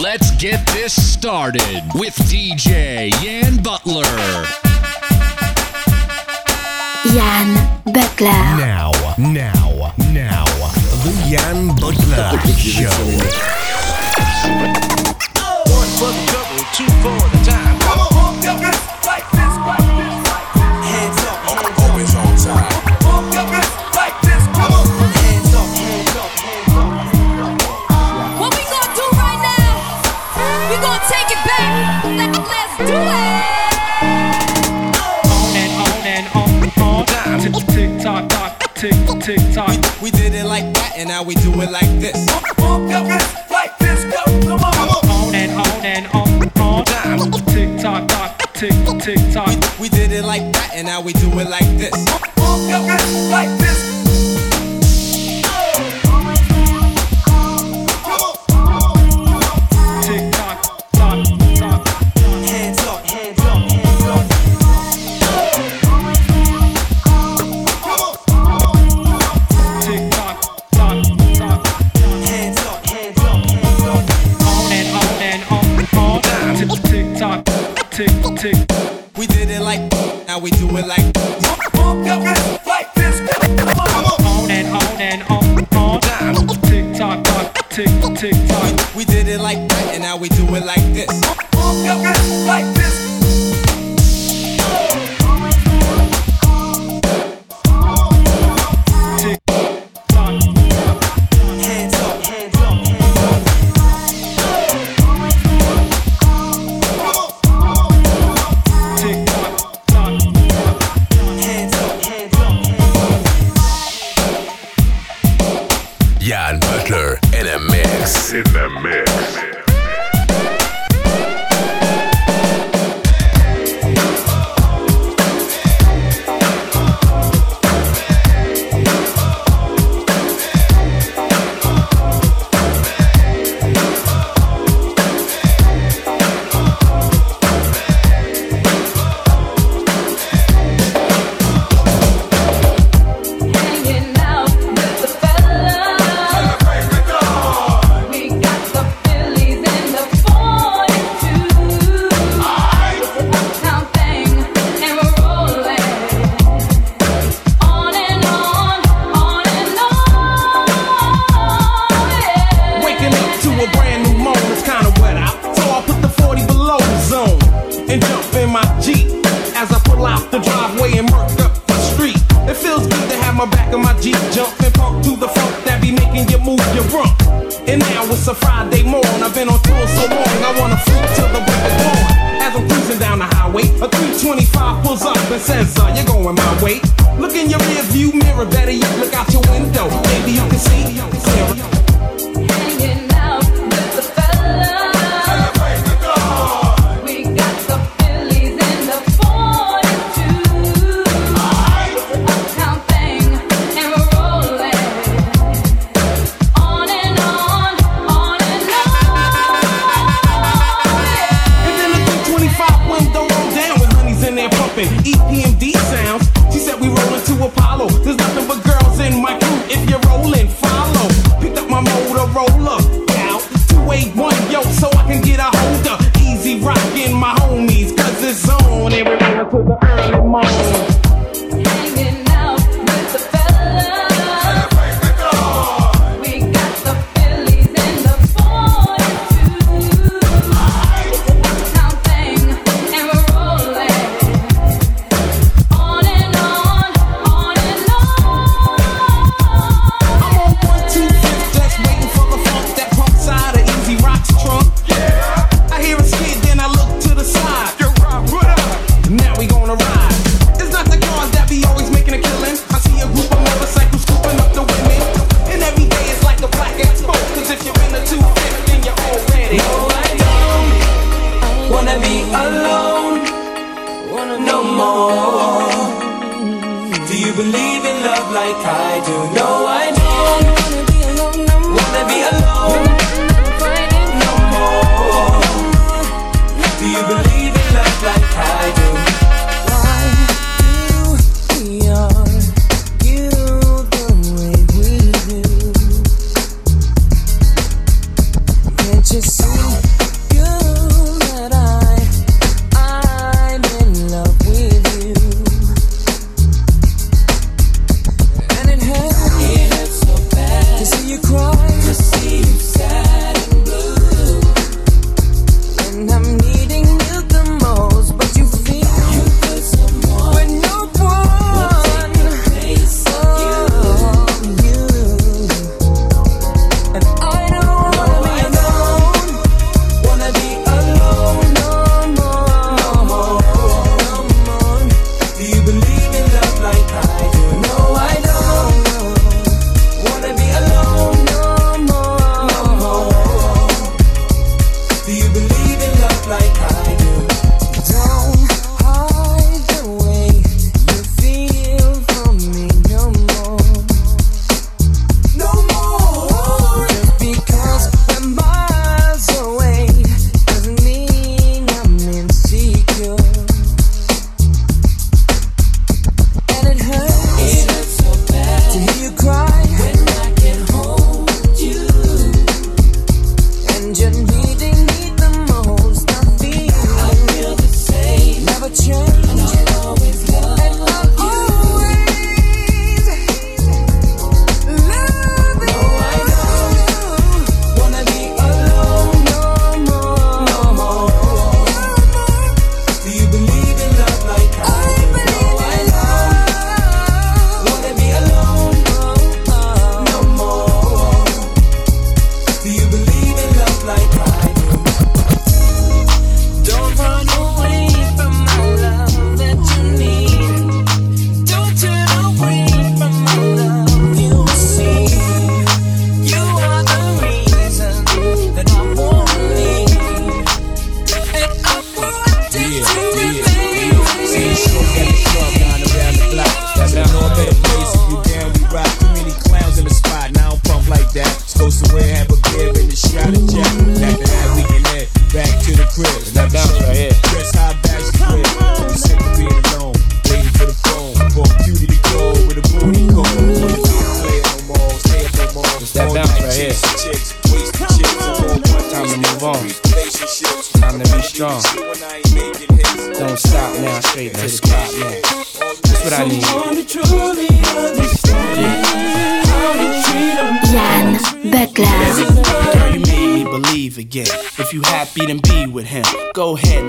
Let's get this started with DJ Yan Butler. Yan Butler. Now, now, now, the Yan Butler Show. One for the for the time. Come on, like this, like this. do it like this.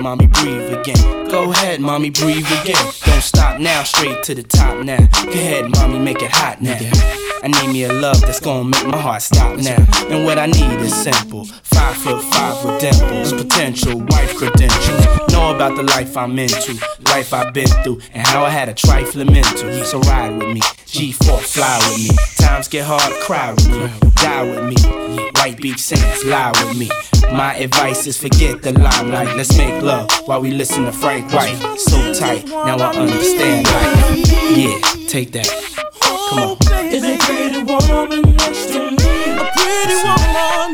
Mommy, breathe again. Go ahead, mommy, breathe again. Don't stop now, straight to the top now. Go ahead, mommy, make it hot now. I need me a love that's gonna make my heart stop now. And what I need is simple. Five foot five with dimples, potential wife credentials. Know about the life I'm into, life I've been through, and how I had a trifling mental. So ride with me, G4 fly with me. Times get hard, cry with me, die with me. White beach saints lie with me. My advice is forget the limelight. Let's make love while we listen to Frank White. So tight, now I understand Yeah, take that. Come on. Is a pretty woman next to me? A pretty woman,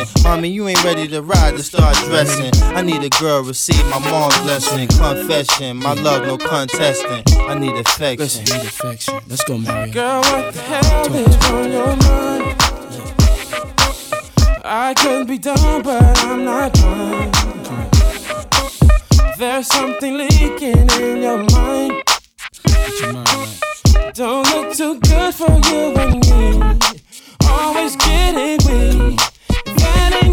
Mommy, you ain't ready to ride to start dressing. I need a girl receive my mom's blessing. Confession, my love, no contesting. I need affection. Listen, need affection. Let's go, Mary. Girl, what the hell is on your mind? I could be dumb, but I'm not blind. There's something leaking in your mind. Your mind right. Don't look too good for you and me. Always getting weak.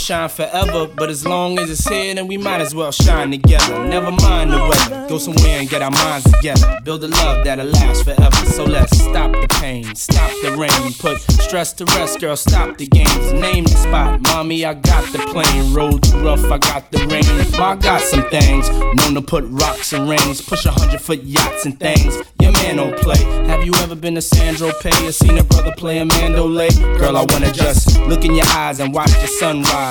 shine forever, but as long as it's here, then we might as well shine together. Never mind the weather, go somewhere and get our minds together. Build a love that'll last forever. So let's stop the pain, stop the rain, put stress to rest, girl. Stop the games, name the spot. Mommy, I got the plane, road too rough, I got the rain. I got some things, known to put rocks and rings, push a hundred foot yachts and things. Your man don't play. Have you ever been to Saint-Tropez or seen a brother play a mandolay? Girl, I wanna just look in your eyes and watch the sunrise.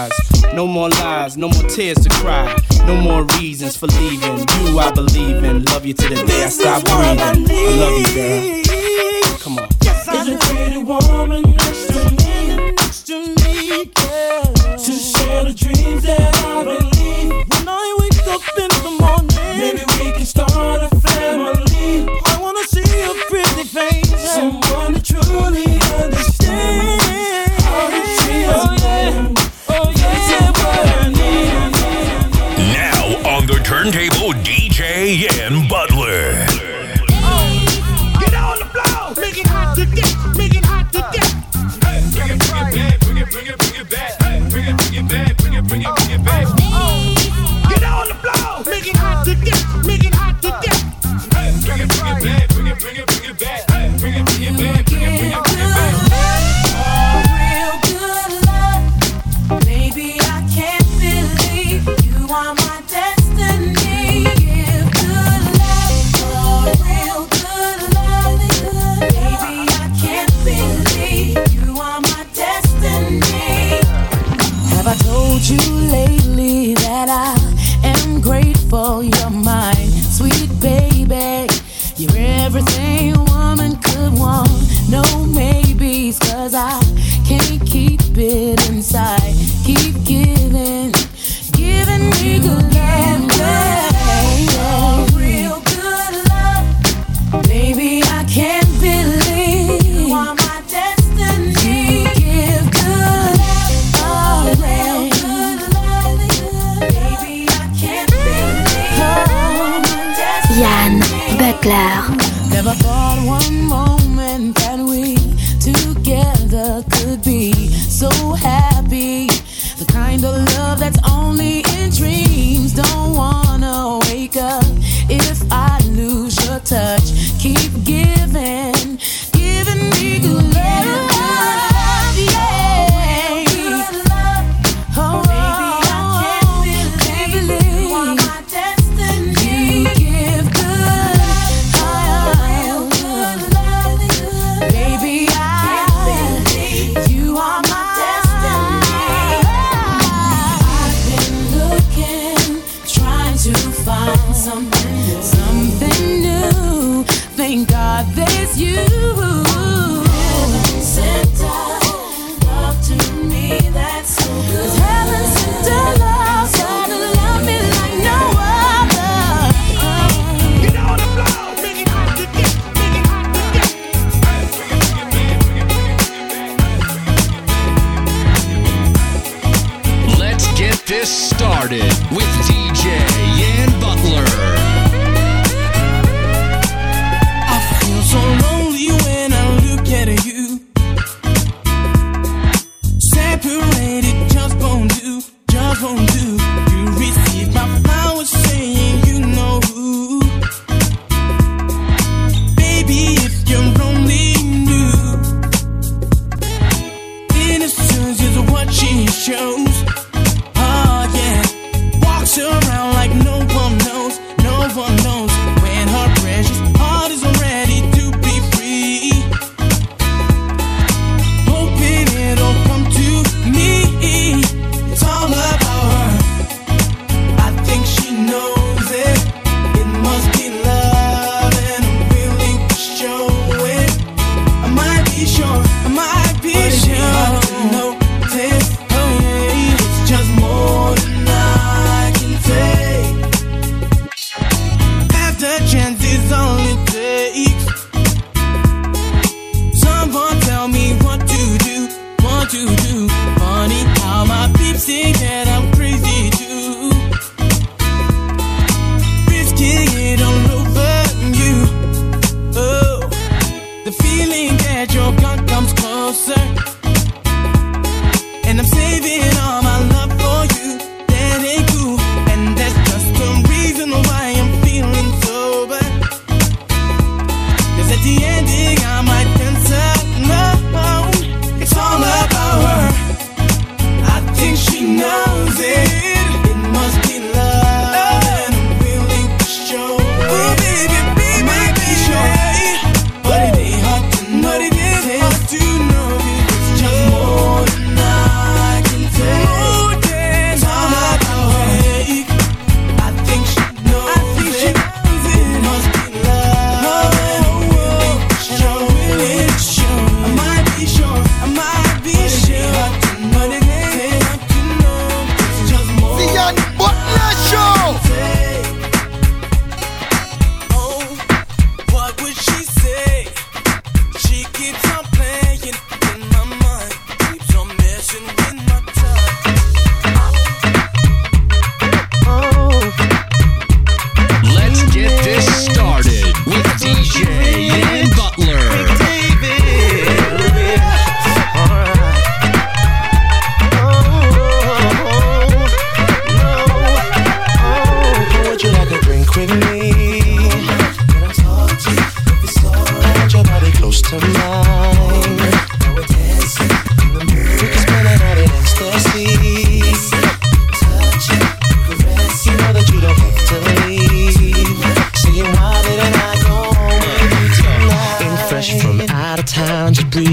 No more lies, no more tears to cry. No more reasons for leaving. You, I believe in. Love you to the day I stop breathing. I love you, girl. Come on. Is a pretty woman next to me, next to me, girl. To share the dreams that I believe. When I wake up in the morning, maybe we can start a family. I wanna see a pretty face, someone that truly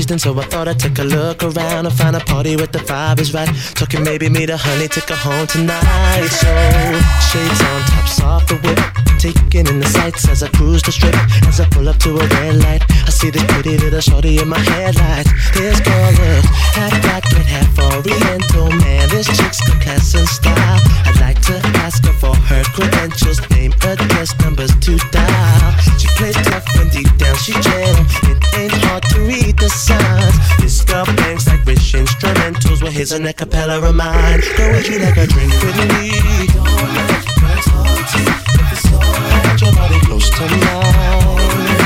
so I thought I'd take a look around and find a party with the vibe is right. Talking maybe meet a honey, take her home tonight. So shades on, tops off the whip, taking in the sights as I cruise the strip. As I pull up to a red light, see the pretty little shorty in my headlights. This girl looks half black and half oriental. Man, this chick's got class and style. I'd like to ask her for her credentials, name, address, numbers to dial. She plays tough when deep down she gentle. It ain't hard to read the signs. This girl bangs like rich instrumentals. Well, here's an acapella of mine. Go with you like a drink with me? I want your body close to mine.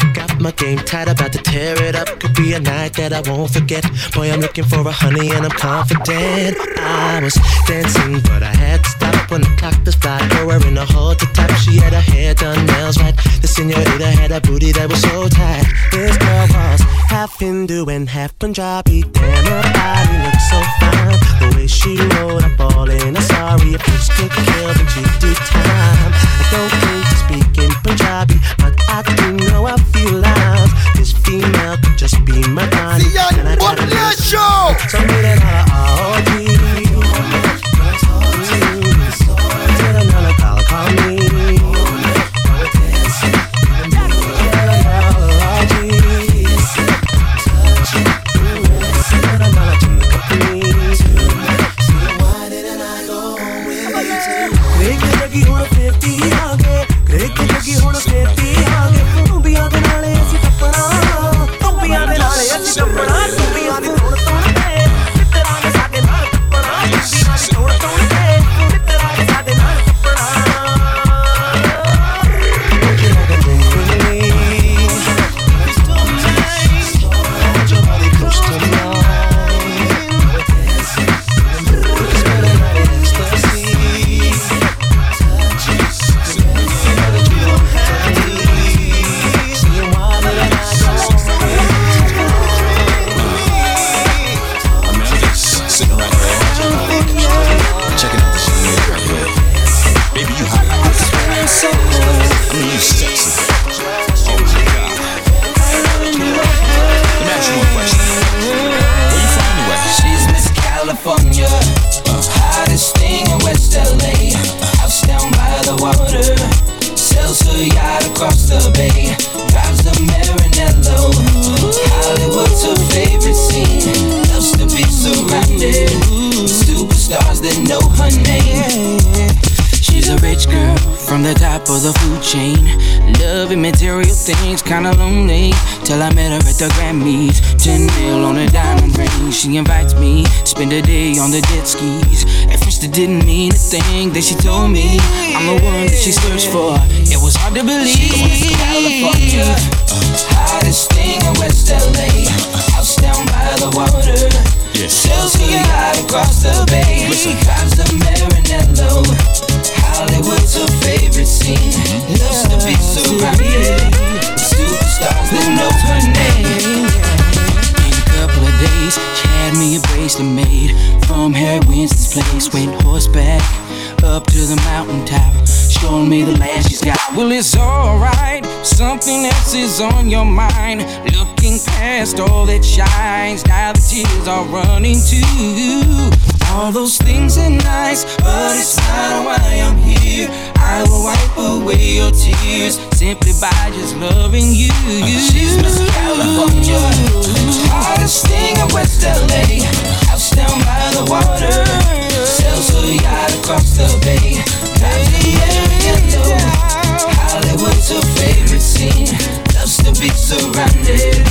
My game tight, about to tear it up. Could be a night that I won't forget. Boy, I'm looking for a honey and I'm confident. I was dancing, but I had to stop when the clock just fly. Throw her in hall to top. She had her hair done, nails right. The senorita had a booty that was so tight. This girl was half Hindu and half Punjabi. Damn, her body looked so fine. The way she rolled up all in a sorry. If this could kill, then she'd do time. I don't think to speak in Punjabi, but I do know I feel loud. This female could just be my body. And I gotta listen. So I'm getting all of bay. Drives the Maranello. Hollywood's her favorite scene. Loves to be surrounded superstars that know her name. In a couple of days, she had me a bracelet made from Harry Winston's place. Went horseback up to the mountaintop, showing me the land she's got. Well, it's alright, something else is on your mind. Looking past all that shines, now the tears are running too. All those things are nice, but it's not why I'm here. I will wipe away your tears simply by just loving you. She's Miss California, hottest thing in West LA. House down by the water, sells her yacht across the bay. Drives the Maranello. Hollywood's her favorite scene. Loves to be surrounded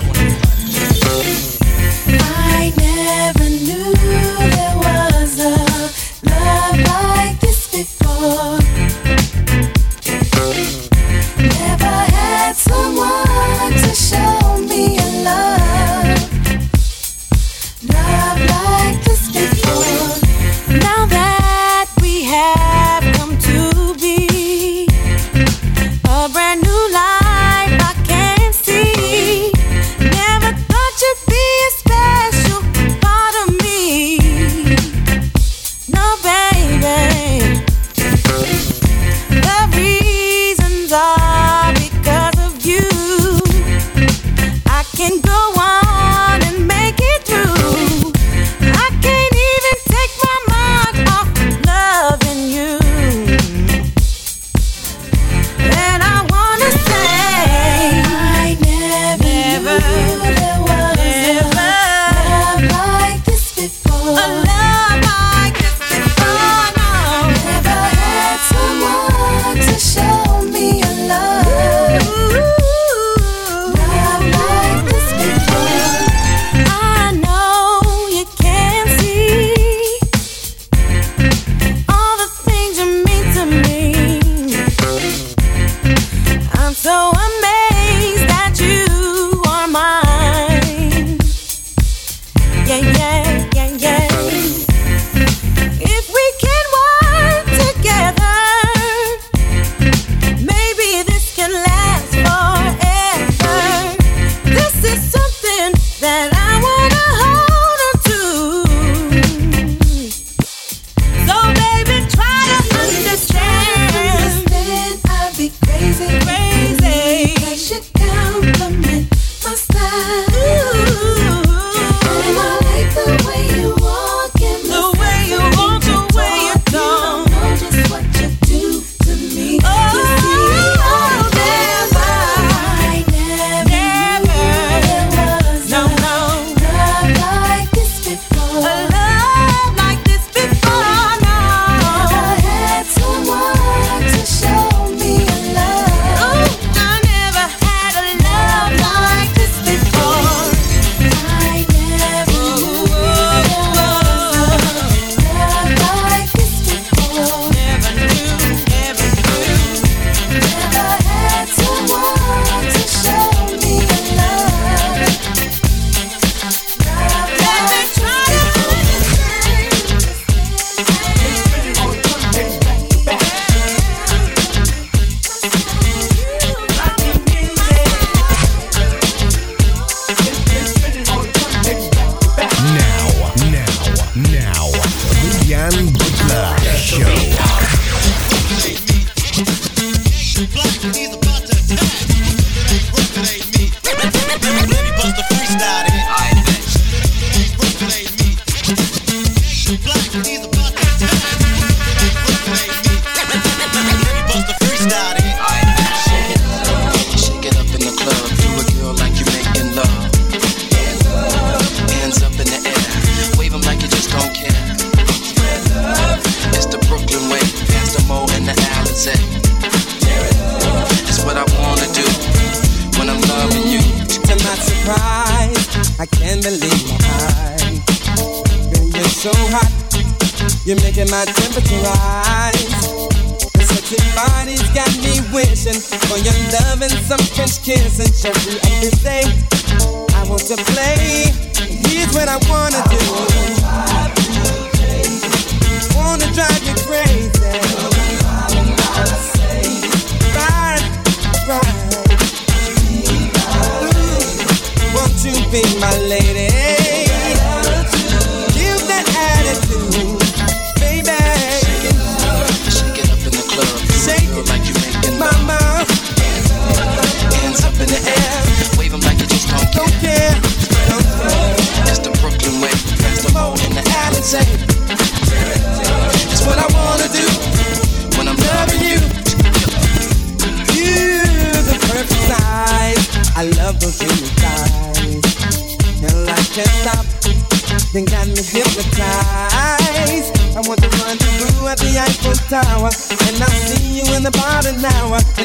in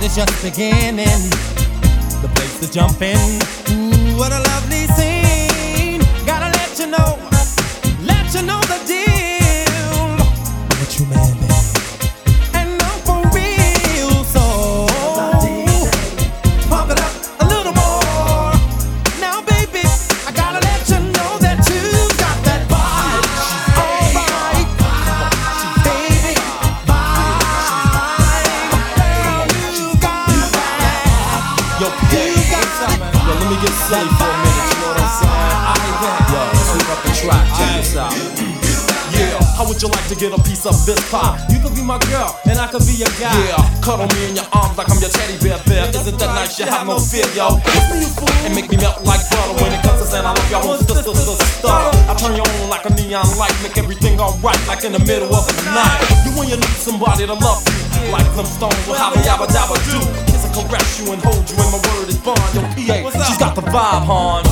body's just beginning. The place to jump in. Ooh, what a lovely scene. Would you like to get a piece of this pie? You could be my girl, and I could be your guy. Yeah, cuddle me in your arms like I'm your teddy bear. bear. yeah, isn't that right. nice? You have no fear, yo. Me, you fool, and make me melt like butter. When it comes to saying I love y'all, want sister, sister, stutter. I turn you on like a neon light, make everything alright, like in the middle of the night. You when you need somebody to love you, like them stones will have a yabba dabba do. Kiss and caress you and hold you, and my word is bond. Yo, PA, she's got the vibe, hon.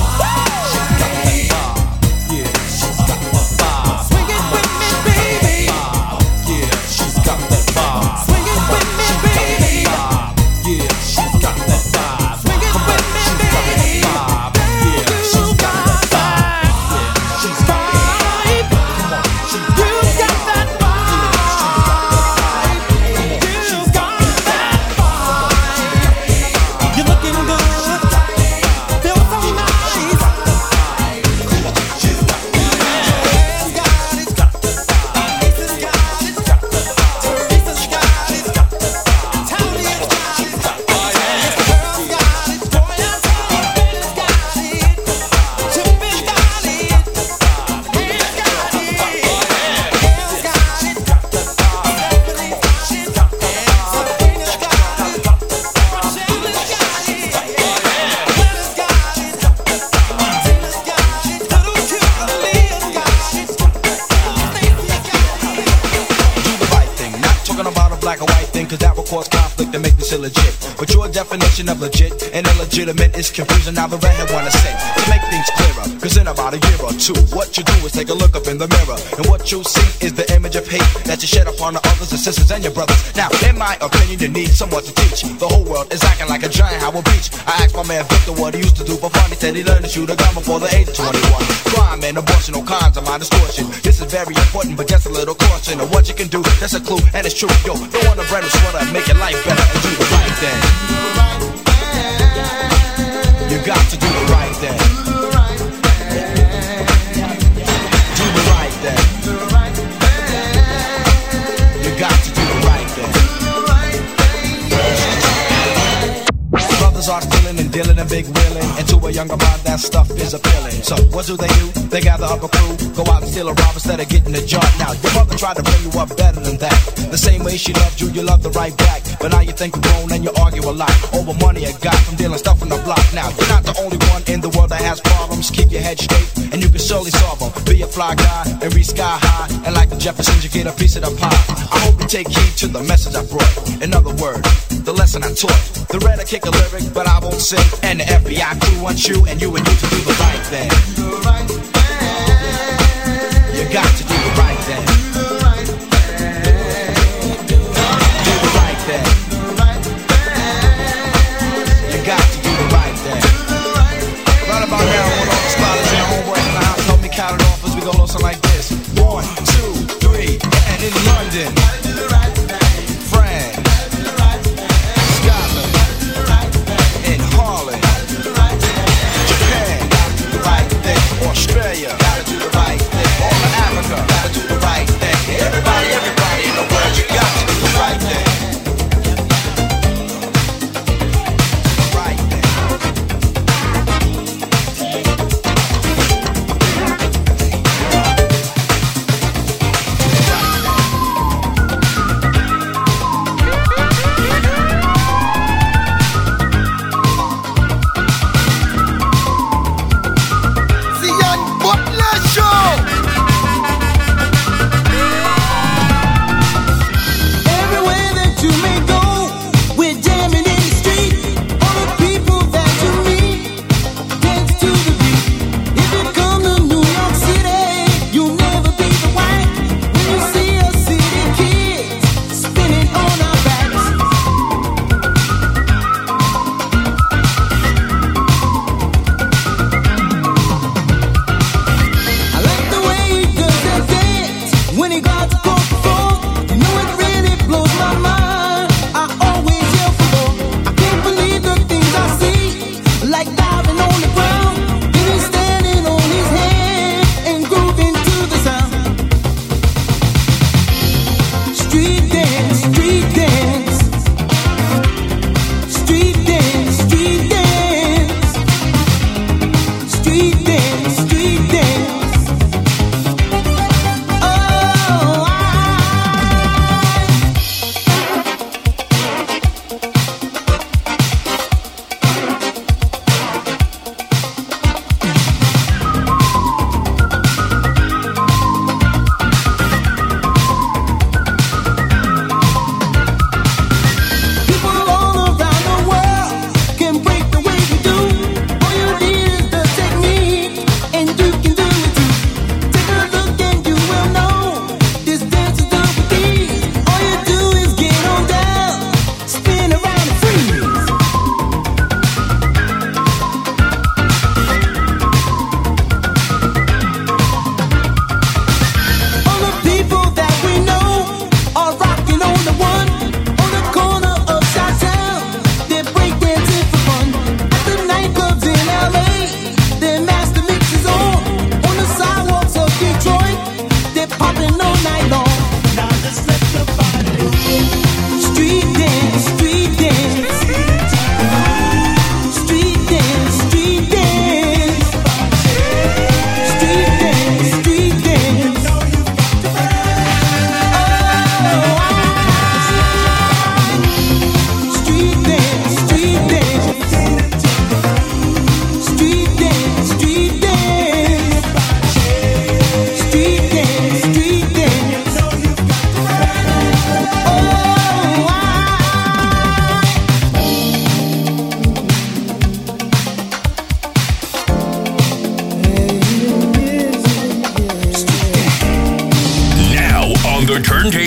Definition of legit and illegitimate is confusing. Now the redhead wanna say to make things clearer. Cause in about a year or two, what you do is take a look up in the mirror. And what you see is the image of hate that you shed upon the others and sisters and your brothers. Now, in my opinion, you need someone to teach. The whole world is acting like a giant Howard Beach. I asked my man Victor what he used to do for said he learned to shoot a gun before the age of 21. Crime and abortion, all kinds of my distortion. This is very important, but just a little caution of what you can do. That's a clue, and it's true. Yo, don't want to bread and sweater, make your life better and do the right thing. You got to do the right thing. Big wheeling. And to a younger mind, that stuff is appealing. So what do they do? They gather up a crew, go out and steal a rob instead of getting a job. Now your mother tried to bring you up better than that. The same way she loved you, you love the right back. But now you think you're grown and you argue a lot over money you got from dealing stuff on the block. Now you're not the only one in the world that has problems. Keep your head straight and you can surely solve them. Be a fly guy and reach sky high. And like the Jeffersons, you get a piece of the pie. I hope you take heed to the message I brought. In other words, the lesson I taught. The red I kick a lyric, but I won't sing. And the FBI crew wants you and you and you to do the right thing. You got to do the right e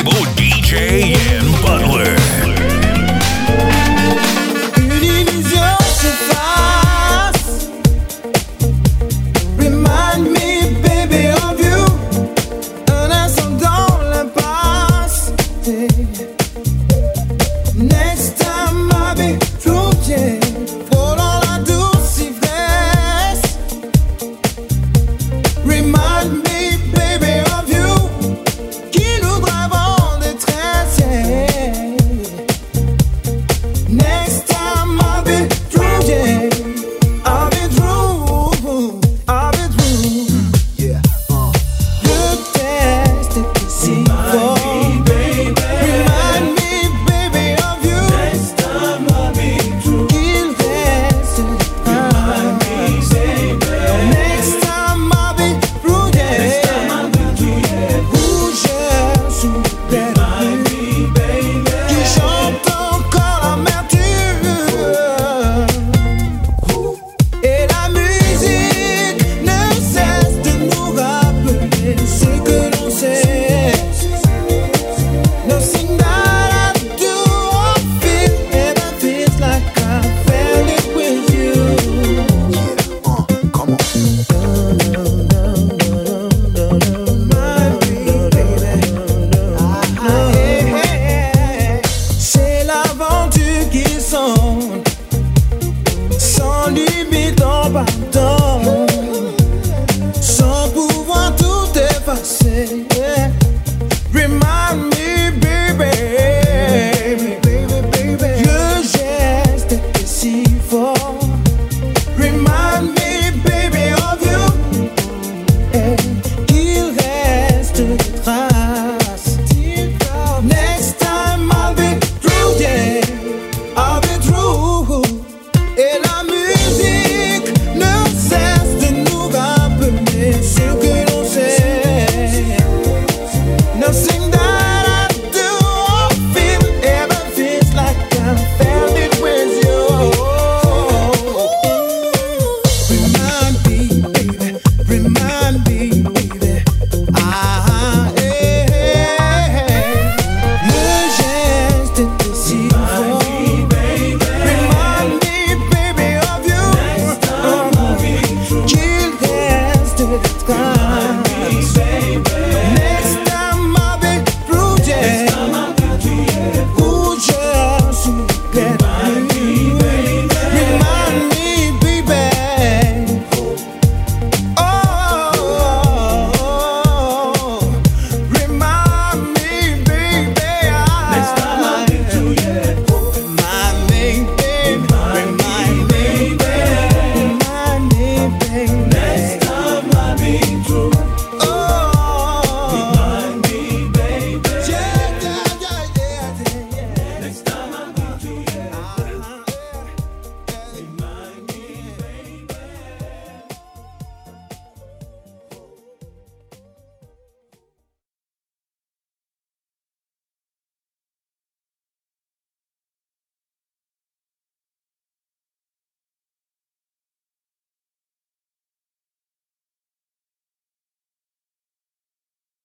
label DJ and Butler.